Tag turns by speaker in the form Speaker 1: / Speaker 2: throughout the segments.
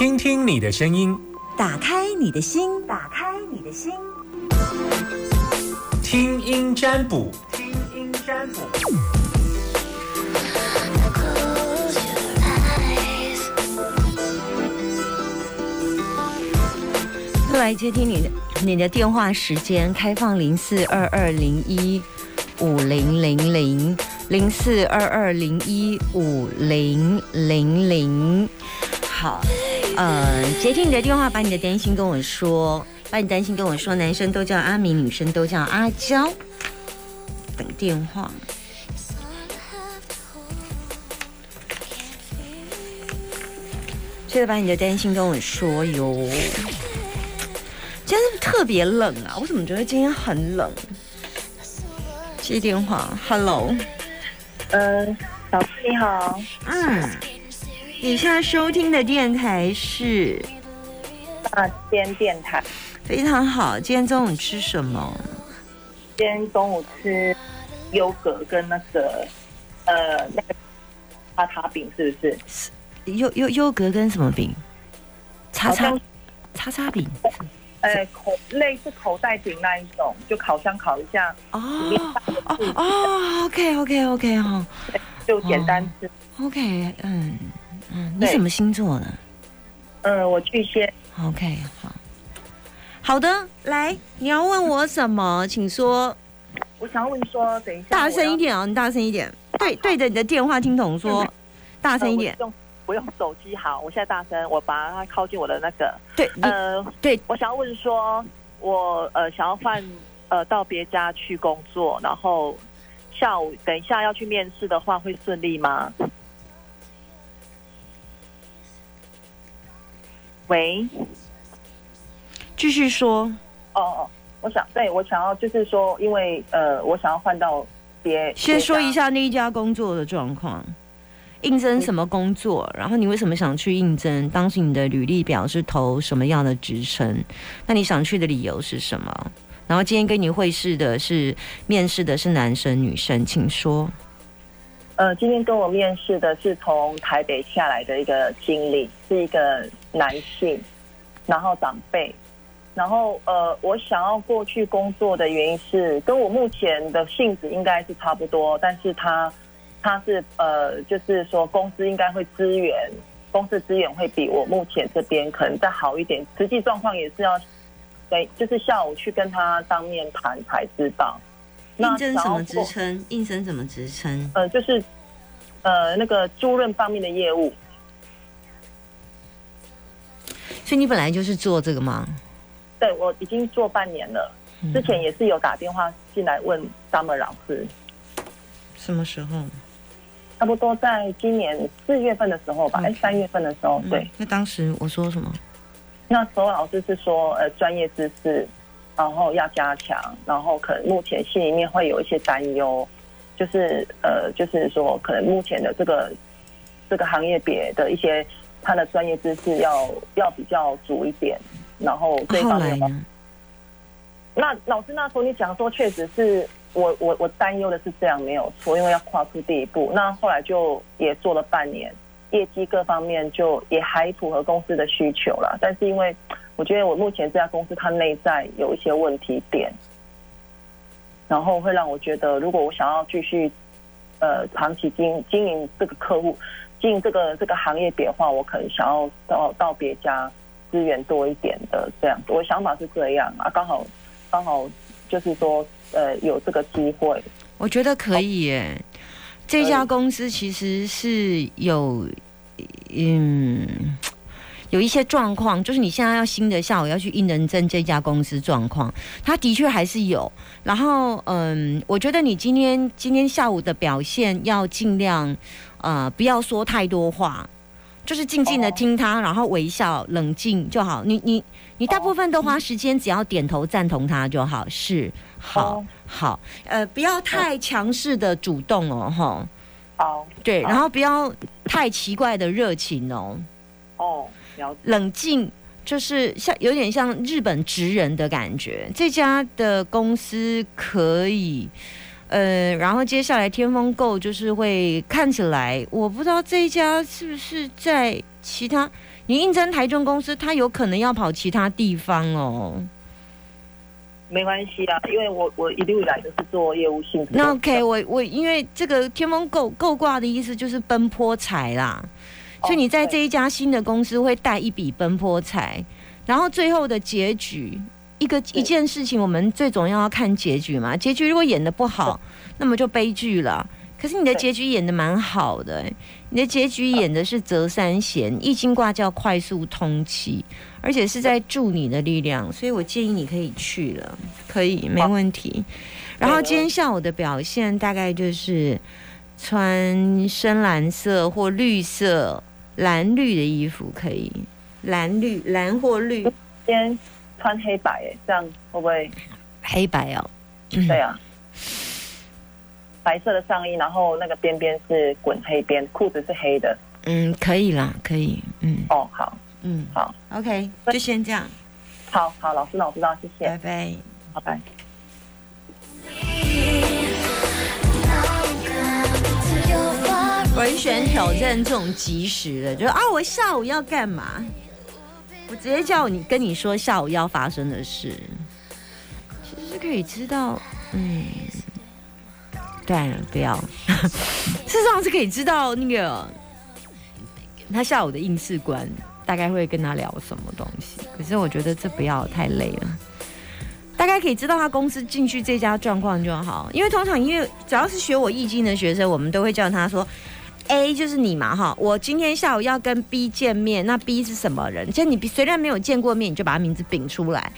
Speaker 1: 听听你的声音，
Speaker 2: 打开你的心，打开你的心，
Speaker 1: 听音占卜，听音占卜。
Speaker 2: 来接听你的你的电话时间，开放零四二二零一五零零零零四二二零一五零零零。好，呃，接听你的电话，把你的担心跟我说，把你担心跟我说。男生都叫阿明，女生都叫阿娇。等电话。记得把你的担心跟我说哟。今天特别冷啊！我怎么觉得今天很冷？接电话，Hello，
Speaker 3: 呃，老师你好，
Speaker 2: 嗯，以下收听的电台是
Speaker 3: 大间电台，
Speaker 2: 非常好。今天中午吃什么？
Speaker 3: 今天中午吃优格跟那个呃那个叉叉饼，是不是？
Speaker 2: 优优优格跟什么饼？叉叉叉叉饼。
Speaker 3: 呃口类似口袋饼那一种，就烤箱烤一下，
Speaker 2: 哦哦哦，OK OK OK 哈
Speaker 3: 就简单吃。
Speaker 2: ，OK，嗯嗯，你什么星座呢？
Speaker 3: 嗯，我巨蟹
Speaker 2: ，？OK，好。好的，来，你要问我什么，请说。
Speaker 3: 我想要问说，等一下
Speaker 2: 大声一
Speaker 3: 我
Speaker 2: 点哦，你大声一点，对对着你的电话听筒说，大，声一点。
Speaker 3: 用我用手机好，我现在大声，我把它靠近我的那个，
Speaker 2: 对，
Speaker 3: 呃，
Speaker 2: 对，
Speaker 3: 我想要问说，我呃想要换呃到别家去工作，然后下午等一下要去面试的话，会顺利吗？喂，
Speaker 2: 继续说。
Speaker 3: 哦哦，我想对我想要就是说，因为呃，我想要换到别
Speaker 2: 先说一下那一家工作的状况，应征什么工作，然后你为什么想去应征？当时你的履历表是投什么样的职称？那你想去的理由是什么？然后今天跟你会试的是面试的是男生女生，请说。
Speaker 3: 呃，今天跟我面试的是从台北下来的一个经理，是一个男性，然后长辈，然后呃，我想要过去工作的原因是跟我目前的性质应该是差不多，但是他他是呃，就是说公司应该会资源，公司资源会比我目前这边可能再好一点，实际状况也是要对，就是下午去跟他当面谈才知道。
Speaker 2: 应征什么职称？应征什么职称？
Speaker 3: 呃，就是呃那个租赁方面的业务。
Speaker 2: 所以你本来就是做这个吗？
Speaker 3: 对我已经做半年了，
Speaker 2: 嗯
Speaker 3: 之前也是有打电话进来问 Summer 老师，
Speaker 2: 什么时候？
Speaker 3: 差不多在今年四月份的时候吧，哎三月份的时候，对
Speaker 2: 嗯，那当时我说什么？
Speaker 3: 那时候老师是说呃专业知识，然后要加强，然后可能目前心里面会有一些担忧，就是呃就是说可能目前的这个这个行业别的一些他的专业知识要要比较足一点，然后这方面？那老师那时候你讲说，确实是我我我担忧的是这样没有错，因为要跨出第一步。那后来就也做了半年，业绩各方面就也还符合公司的需求了。但是因为我觉得我目前这家公司它内在有一些问题点，然后会让我觉得，如果我想要继续呃长期经经营这个客户，经营这个这个行业别的话，我可能想要到到别家资源多一点的这样子。我想法是这样啊，刚好刚好就是说呃有这个机会，
Speaker 2: 我觉得可以耶。这家公司其实是有，嗯，有一些状况，就是你现在要新的下午要去应人证这家公司状况，他的确还是有。然后，嗯，我觉得你今天今天下午的表现要尽量，呃，不要说太多话。就是静静的
Speaker 3: 哦
Speaker 2: 听他，然后微笑、冷静就好。你你你大部分都花时间，只要点头赞同他就好。是，好
Speaker 3: 哦
Speaker 2: 好，呃，不要太强势的主动哦，哈。
Speaker 3: 好
Speaker 2: 对，然后不要太奇怪的热情哦，
Speaker 3: 哦
Speaker 2: 冷静，就是像有点像日本职人的感觉。这家的公司可以，呃，然后接下来天风购就是会看起来，我不知道这一家是不是在其他，你应征台中公司，他有可能要跑其他地方哦。
Speaker 3: 没关系啊，因为我我一路以来都是做业务性质。
Speaker 2: 那 OK，我我因为这个天风购购挂的意思就是奔波财啦，所以你在这一家新的公司会带一笔奔波财，然后最后的结局，一个一件事情，我们最总要要看结局嘛。结局如果演的不好，那么就悲剧了。可是你的结局演的蛮好的，你的结局演的是折三贤，易经卦叫快速通气，而且是在助你的力量，所以我建议你可以去了，可以没问题。然后今天下午的表现大概就是穿深蓝色或绿色、蓝绿的衣服，可以蓝绿蓝或绿。今
Speaker 3: 天穿黑白，哎，这样会不会
Speaker 2: 黑白哦？
Speaker 3: 对啊。白色的上衣，然后那个边边是滚黑边，裤子是黑的。
Speaker 2: 嗯，可以啦，可以。嗯，
Speaker 3: 哦，好，
Speaker 2: 嗯，
Speaker 3: 好
Speaker 2: ，OK，就先这样。
Speaker 3: 好好，老师，那我知道，谢谢，
Speaker 2: 拜拜，
Speaker 3: 拜拜。
Speaker 2: 选挑战这种及时的，就是啊，我下午要干嘛？我直接叫你跟你说下午要发生的事，其实是可以知道，嗯。算了，不要。事实上是可以知道那个他下午的应试官大概会跟他聊什么东西。可是我觉得这不要太累了，大概可以知道他公司进去这家状况就好。因为通常因为只要是学我易经的学生，我们都会叫他说。A 就是你嘛哈，我今天下午要跟 B 见面，那 B 是什么人？就你虽然没有见过面，你就把他名字禀出来，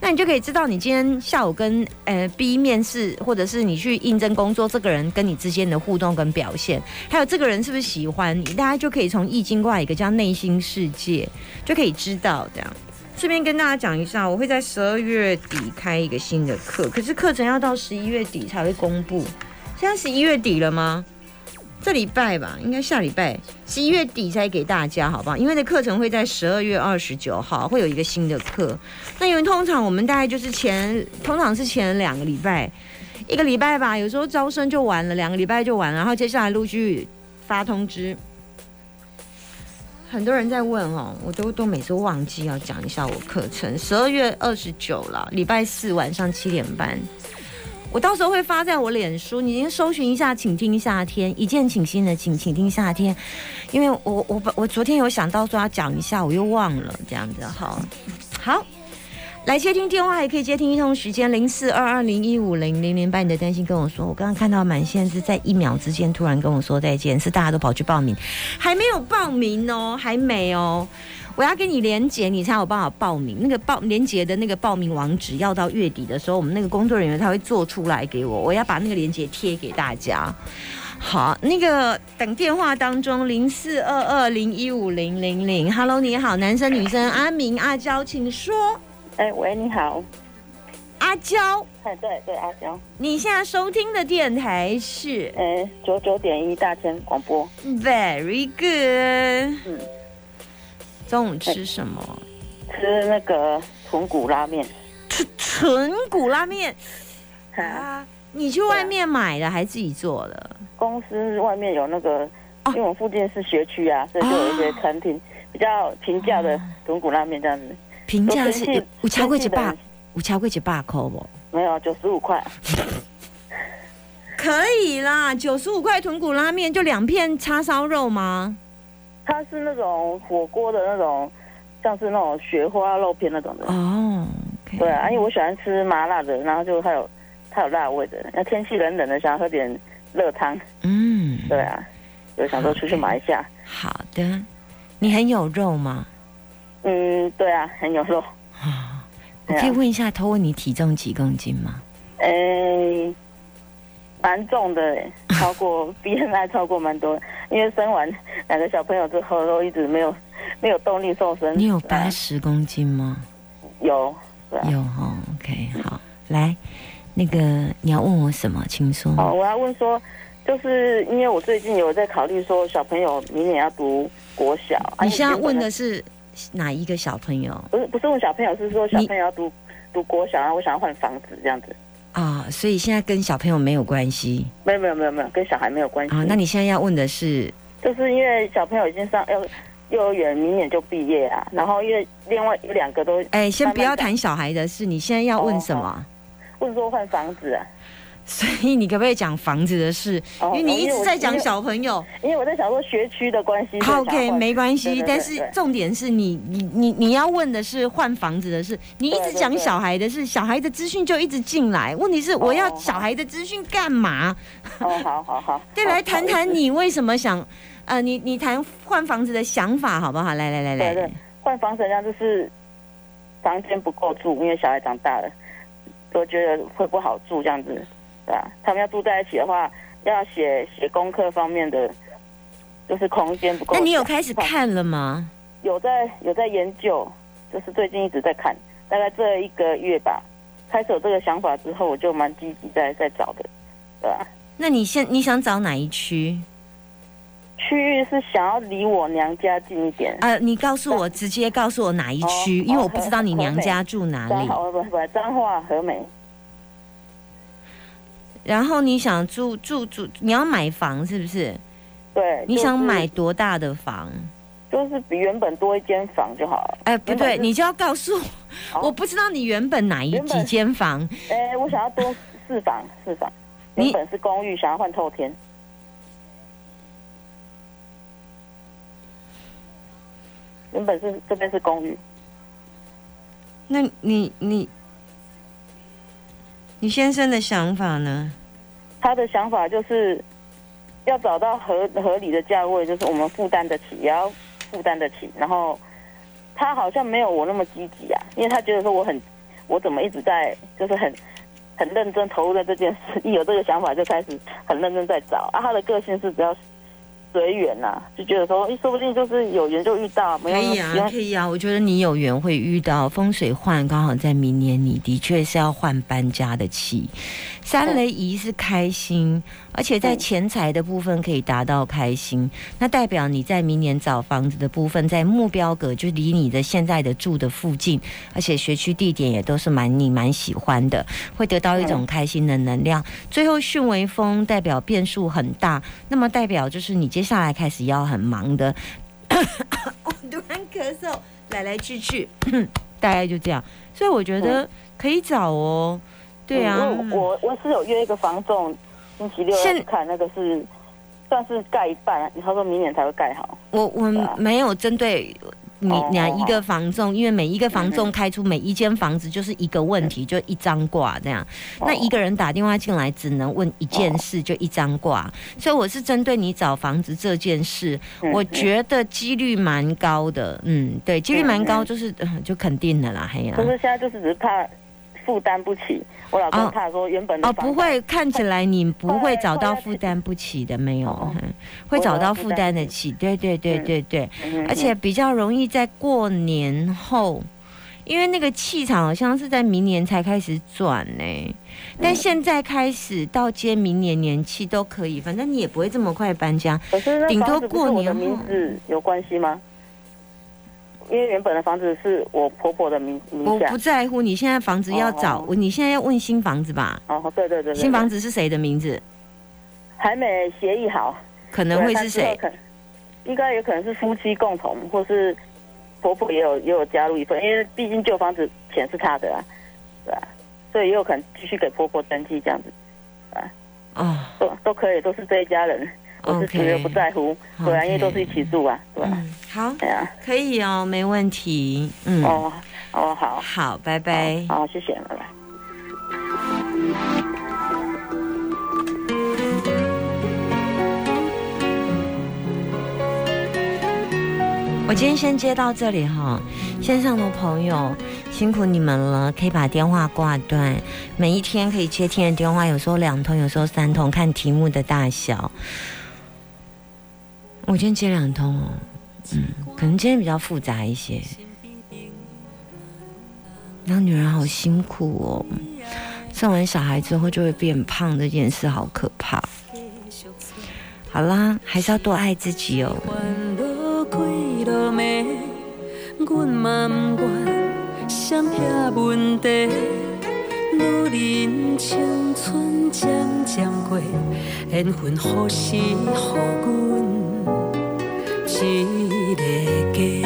Speaker 2: 那你就可以知道你今天下午跟呃 B 面试，或者是你去应征工作，这个人跟你之间的互动跟表现，还有这个人是不是喜欢你，大家就可以从易经挂一个叫内心世界，就可以知道这样。顺便跟大家讲一下，我会在十二月底开一个新的课，可是课程要到十一月底才会公布。现在十一月底了吗？这礼拜吧，应该下礼拜十一月底才给大家，好不好？因为的课程会在十二月二十九号会有一个新的课。那因为通常我们大概就是前，通常是前两个礼拜，一个礼拜吧，有时候招生就完了，两个礼拜就完了，然后接下来陆续发通知。很多人在问哦，我都都每次忘记要讲一下我课程，十二月二十九了，礼拜四晚上七点半。我到时候会发在我脸书，你先搜寻一下，请听夏天一见倾心的，请请听夏天，因为我我我昨天有想到说要讲一下，我又忘了这样子，好，好，来接听电话也可以接听一通时间零四二二零一五零零零，把你的担心跟我说。我刚刚看到满线是在一秒之间突然跟我说再见，是大家都跑去报名，还没有报名哦，还没哦。我要跟你连接，你才有办法报名。那个报连接的那个报名网址要到月底的时候，我们那个工作人员他会做出来给我。我要把那个连接贴给大家。好，那个等电话当中零四二二零一五零零零，Hello，你好，男生女生，阿明阿娇，请说。
Speaker 4: 哎，喂，你好，
Speaker 2: 阿娇。
Speaker 4: 哎，对对，阿娇。
Speaker 2: 你现在收听的电台是？
Speaker 4: 哎，九九点一大千广播。
Speaker 2: Very good。嗯。中午吃什么？
Speaker 4: 吃那个豚骨拉面。
Speaker 2: 吃豚骨拉面啊？你去外面买的还是自己做的？
Speaker 4: 公司外面有那个，因为我附近是学区啊，所以就有一些餐厅比较平价的豚骨拉面这样子。
Speaker 2: 平价是五超过几百，五超过几百扣不？
Speaker 4: 没有，九十五块。
Speaker 2: 可以啦，九十五块豚骨拉面就两片叉烧肉吗？
Speaker 4: 它是那种火锅的那种，像是那种雪花肉片那种的
Speaker 2: 哦。
Speaker 4: 对啊，因为我喜欢吃麻辣的，然后就还有它有辣味的。那天气冷冷的，想要喝点热汤。
Speaker 2: 嗯，
Speaker 4: 对啊，就想说出去买一下。
Speaker 2: 好的，你很有肉吗？
Speaker 4: 嗯，对啊，很有肉。
Speaker 2: 啊，我可以问一下，偷问你体重几公斤吗？
Speaker 4: 诶。蛮重的，超过 BMI 超过蛮多，因为生完两个小朋友之后，都一直没有没有动力瘦身。
Speaker 2: 你有八十公斤吗？
Speaker 4: 有，
Speaker 2: 有哈。OK，好，来，那个你要问我什么，请说。
Speaker 4: 哦，我要问说，就是因为我最近有在考虑说，小朋友明年要读国小。
Speaker 2: 你现在问的是哪一个小朋友？
Speaker 4: 不是，不是问小朋友，是说小朋友要读读国小，然后我想要换房子这样子。
Speaker 2: 所以现在跟小朋友没有关系
Speaker 4: 没有没有没有没有，跟小孩没有关系。
Speaker 2: 啊。那你现在要问的是，
Speaker 4: 就是因为小朋友已经上幼幼儿园，明年就毕业啊。然后因为另外有两个都
Speaker 2: 哎，先不要谈小孩的事，你现在要问什么？
Speaker 4: 哦问说换房子啊。
Speaker 2: 所以你可不可以讲房子的事？
Speaker 4: 哦
Speaker 2: 因为你一直在讲小朋友。
Speaker 4: 因为我在想说学区的关系。
Speaker 2: OK，没关系，但是重点是你你你你要问的是换房子的事，你一直讲小孩的事，小孩的资讯就一直进来。问题是我要小孩的资讯干嘛？
Speaker 4: 哦，好好好。
Speaker 2: 对，来谈谈你为什么想，呃，你你谈换房子的想法好不好？来来来来
Speaker 4: 对对，换房子这样就是房间不够住，因为小孩长大了，都觉得会不好住这样子，对啊？他们要住在一起的话，要写写功课方面的，就是空间不够。
Speaker 2: 那你有开始看了吗？
Speaker 4: 有在有在研究，就是最近一直在看，大概这一个月吧，开始有这个想法之后，我就蛮积极在在找的，对吧？
Speaker 2: 那你现你想找哪一区？
Speaker 4: 区域是想要离我娘家近一点，
Speaker 2: 呃、你告诉我，直接告诉我哪一区，
Speaker 4: 哦
Speaker 2: 因为我不知道你娘家住哪里。
Speaker 4: 彰化不不彰化和美，
Speaker 2: 然后你想住住住，你要买房是不是？
Speaker 4: 对，
Speaker 2: 你
Speaker 4: 就是
Speaker 2: 想买多大的房？
Speaker 4: 就是比原本多一间房就好了。
Speaker 2: 哎，不对，你就要告诉我，
Speaker 4: 哦
Speaker 2: 我不知道你原本哪一几间房。
Speaker 4: 哎，我想要多四房，四房。
Speaker 2: 你
Speaker 4: 原本是公寓，想要换透天。原本是这边是公寓，
Speaker 2: 那你你你先生的想法呢？
Speaker 4: 他的想法就是要找到合合理的价位，就是我们负担得起，也要负担得起。然后他好像没有我那么积极啊，因为他觉得说我很，我怎么一直在就是很很认真投入在这件事，一有这个想法就开始很认真在找啊。他的个性是比较随缘呐，就觉得说，诶说不定就是有缘就遇到，没
Speaker 2: 可以啊，可以啊。我觉得你有缘会遇到风水换，刚好在明年，你的确是要换搬家的气。三雷仪是开心，而且在
Speaker 4: 嗯
Speaker 2: 钱财的部分可以达到开心，那代表你在明年找房子的部分，在目标格就离你的现在的住的附近，而且学区地点也都是蛮你蛮喜欢的，会得到一种开心的能量。最后巽为风，代表变数很大，那么代表就是你接下来开始要很忙的。我突然咳嗽，来来去去，大概就这样。所以我觉得可以找哦。对啊，
Speaker 4: 嗯我我是有约一个房仲，星期六去看那个是算是盖一半，他说明年才会盖好。
Speaker 2: 我我没有针对你
Speaker 4: 哦
Speaker 2: 哪一个房仲，因为每一个房仲开出每一间房子就是一个问题，就一张卦这样。那一个人打电话进来只能问一件事，就一张卦。所以我是针对你找房子这件事，
Speaker 4: 嗯
Speaker 2: 我觉得几率蛮高的。嗯，对，几率蛮高，就是呃就肯定的啦，嘿呀
Speaker 4: 可。是现在就是只是怕负担不起，我老
Speaker 2: 哦。
Speaker 4: 公怕说原本的
Speaker 2: 哦，
Speaker 4: 房
Speaker 2: 不会，看起来你不会
Speaker 4: 会
Speaker 2: 找到负担不起的，没有，会找到负担得起。对对对
Speaker 4: 嗯
Speaker 2: 对对，
Speaker 4: 嗯
Speaker 2: 而且比较容易在过年后，因为那个气场好像是在明年才开始转呢，但现在开始到接明年年气都可以，反正你也不会这么快搬家。顶多过年后
Speaker 4: 名字有关系吗？因为原本的房子是我婆婆的名名下
Speaker 2: 我不。在乎，你现在房子要找，
Speaker 4: 哦
Speaker 2: 你现在要问新房子吧？
Speaker 4: 哦，对对对对，
Speaker 2: 新房
Speaker 4: 子
Speaker 2: 子是谁的名字？
Speaker 4: 还没协议好，
Speaker 2: 可能会
Speaker 4: 对
Speaker 2: 是谁？？
Speaker 4: 他之后可应该有可能是夫妻共同，或是婆婆也有也有加入一份，因为毕竟旧房子钱是他的啊，对吧、所以也有可能继续给婆婆登记这样子，
Speaker 2: 哦
Speaker 4: 都都可以，都是这一家人，我是觉得
Speaker 2: ，OK，
Speaker 4: 不在乎，对啊，因为都是一起住啊，对吧、
Speaker 2: 嗯，好，
Speaker 4: 对啊，
Speaker 2: 可以哦，没问题。嗯，
Speaker 4: 哦哦好，
Speaker 2: 好，拜拜。
Speaker 4: 好，好谢谢，拜拜。
Speaker 2: 我今天先接到这里哈，线上的朋友辛苦你们了，可以把电话挂断。每一天可以接听的电话，有时候两通，有时候三通，看题目的大小。我今天接两通哦，嗯，可能今天比较复杂一些。当女人好辛苦哦，生完小孩之后就会变胖，这件事好可怕。好啦，还是要多爱自己哦。
Speaker 5: 烦恼开路迷，阮嘛不愿闪避问题，女人青春渐渐过，缘分何时予阮一个家？